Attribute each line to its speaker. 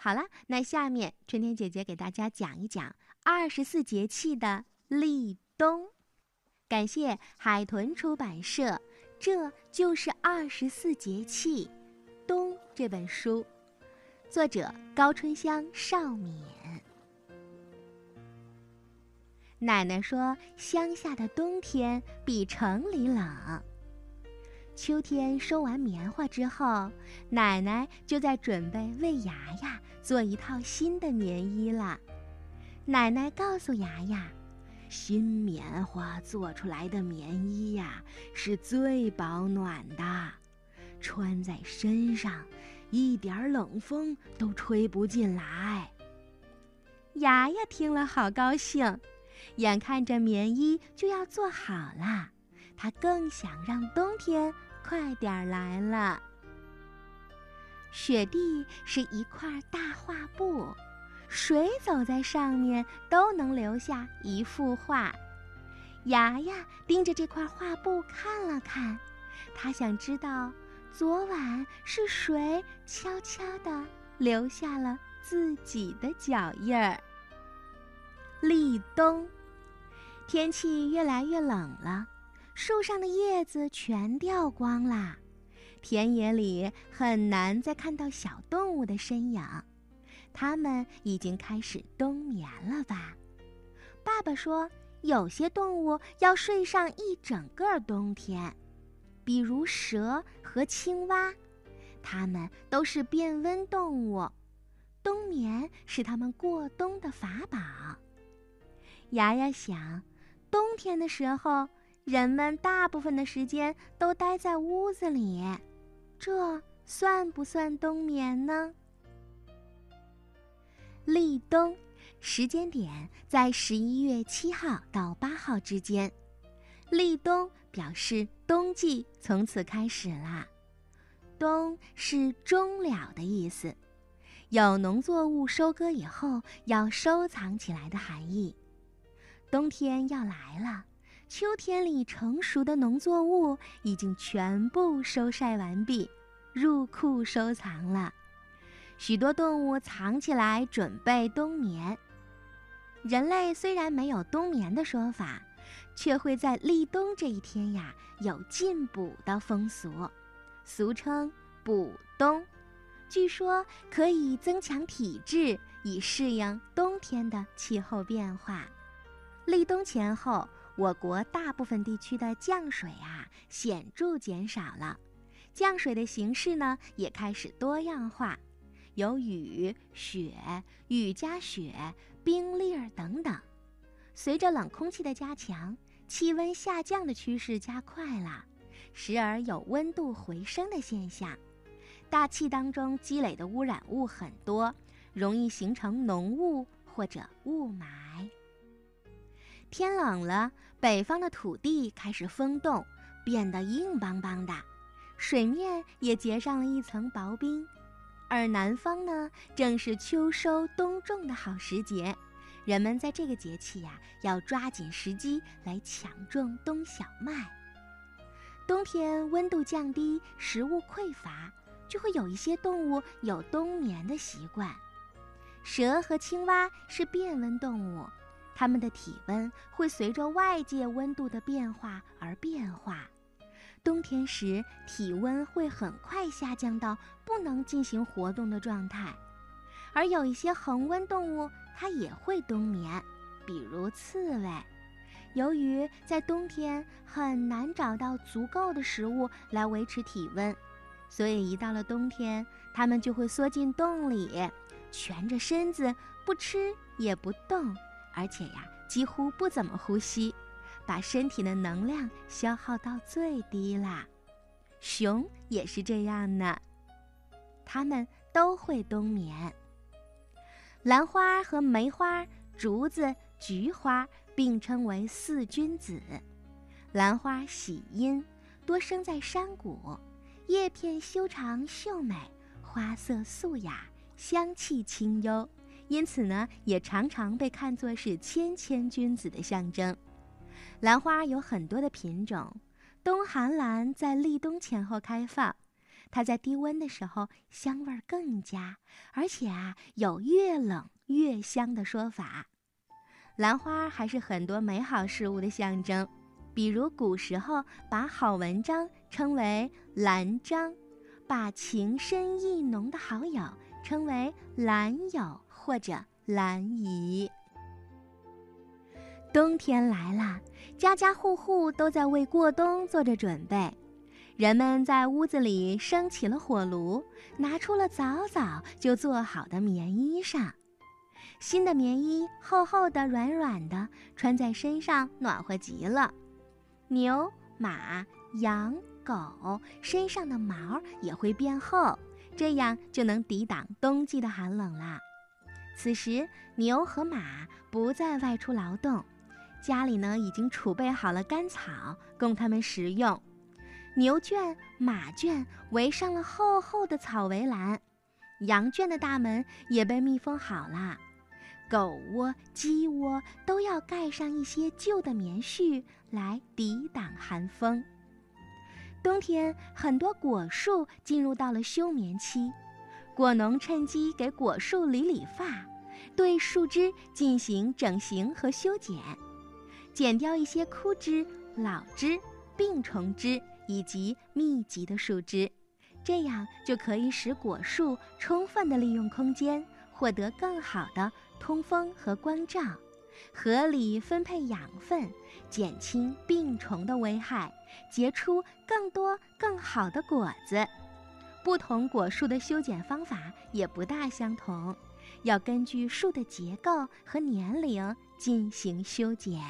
Speaker 1: 好了，那下面春天姐姐给大家讲一讲二十四节气的立冬。感谢海豚出版社，这就是二十四节气冬这本书，作者高春香、邵敏。奶奶说，乡下的冬天比城里冷。秋天收完棉花之后，奶奶就在准备为牙牙做一套新的棉衣了。奶奶告诉牙牙，新棉花做出来的棉衣呀，是最保暖的，穿在身上，一点冷风都吹不进来。牙牙听了，好高兴，眼看着棉衣就要做好了，他更想让冬天。快点儿来了！雪地是一块大画布，谁走在上面都能留下一幅画。牙牙盯着这块画布看了看，他想知道昨晚是谁悄悄地留下了自己的脚印儿。立冬，天气越来越冷了。树上的叶子全掉光啦，田野里很难再看到小动物的身影，它们已经开始冬眠了吧？爸爸说，有些动物要睡上一整个冬天，比如蛇和青蛙，它们都是变温动物，冬眠是它们过冬的法宝。牙牙想，冬天的时候。人们大部分的时间都待在屋子里，这算不算冬眠呢？立冬，时间点在十一月七号到八号之间。立冬表示冬季从此开始啦。冬是终了的意思，有农作物收割以后要收藏起来的含义。冬天要来了。秋天里成熟的农作物已经全部收晒完毕，入库收藏了。许多动物藏起来准备冬眠。人类虽然没有冬眠的说法，却会在立冬这一天呀有进补的风俗，俗称补冬。据说可以增强体质，以适应冬天的气候变化。立冬前后。我国大部分地区的降水啊显著减少了，降水的形式呢也开始多样化，有雨、雪、雨加雪、冰粒儿等等。随着冷空气的加强，气温下降的趋势加快了，时而有温度回升的现象。大气当中积累的污染物很多，容易形成浓雾或者雾霾。天冷了，北方的土地开始封冻，变得硬邦邦的，水面也结上了一层薄冰。而南方呢，正是秋收冬种的好时节，人们在这个节气呀，要抓紧时机来抢种冬小麦。冬天温度降低，食物匮乏，就会有一些动物有冬眠的习惯。蛇和青蛙是变温动物。它们的体温会随着外界温度的变化而变化，冬天时体温会很快下降到不能进行活动的状态，而有一些恒温动物它也会冬眠，比如刺猬。由于在冬天很难找到足够的食物来维持体温，所以一到了冬天，它们就会缩进洞里，蜷着身子，不吃也不动。而且呀，几乎不怎么呼吸，把身体的能量消耗到最低啦。熊也是这样呢，它们都会冬眠。兰花和梅花、竹子、菊花并称为四君子。兰花喜阴，多生在山谷，叶片修长秀美，花色素雅，香气清幽。因此呢，也常常被看作是谦谦君子的象征。兰花有很多的品种，冬寒兰在立冬前后开放，它在低温的时候香味更佳，而且啊有越冷越香的说法。兰花还是很多美好事物的象征，比如古时候把好文章称为兰章，把情深意浓的好友称为兰友或者兰姨。冬天来了，家家户户都在为过冬做着准备。人们在屋子里升起了火炉，拿出了早早就做好的棉衣裳。新的棉衣厚厚的、软软的，穿在身上暖和极了。牛、马、羊、狗身上的毛也会变厚，这样就能抵挡冬季的寒冷啦。此时，牛和马不再外出劳动，家里呢已经储备好了干草供它们食用。牛圈、马圈围上了厚厚的草围栏，羊圈的大门也被密封好了。狗窝、鸡窝都要盖上一些旧的棉絮来抵挡寒风。冬天，很多果树进入到了休眠期，果农趁机给果树理理发，对树枝进行整形和修剪，剪掉一些枯枝、老枝、病虫枝以及密集的树枝，这样就可以使果树充分的利用空间，获得更好的。通风和光照，合理分配养分，减轻病虫的危害，结出更多更好的果子。不同果树的修剪方法也不大相同，要根据树的结构和年龄进行修剪。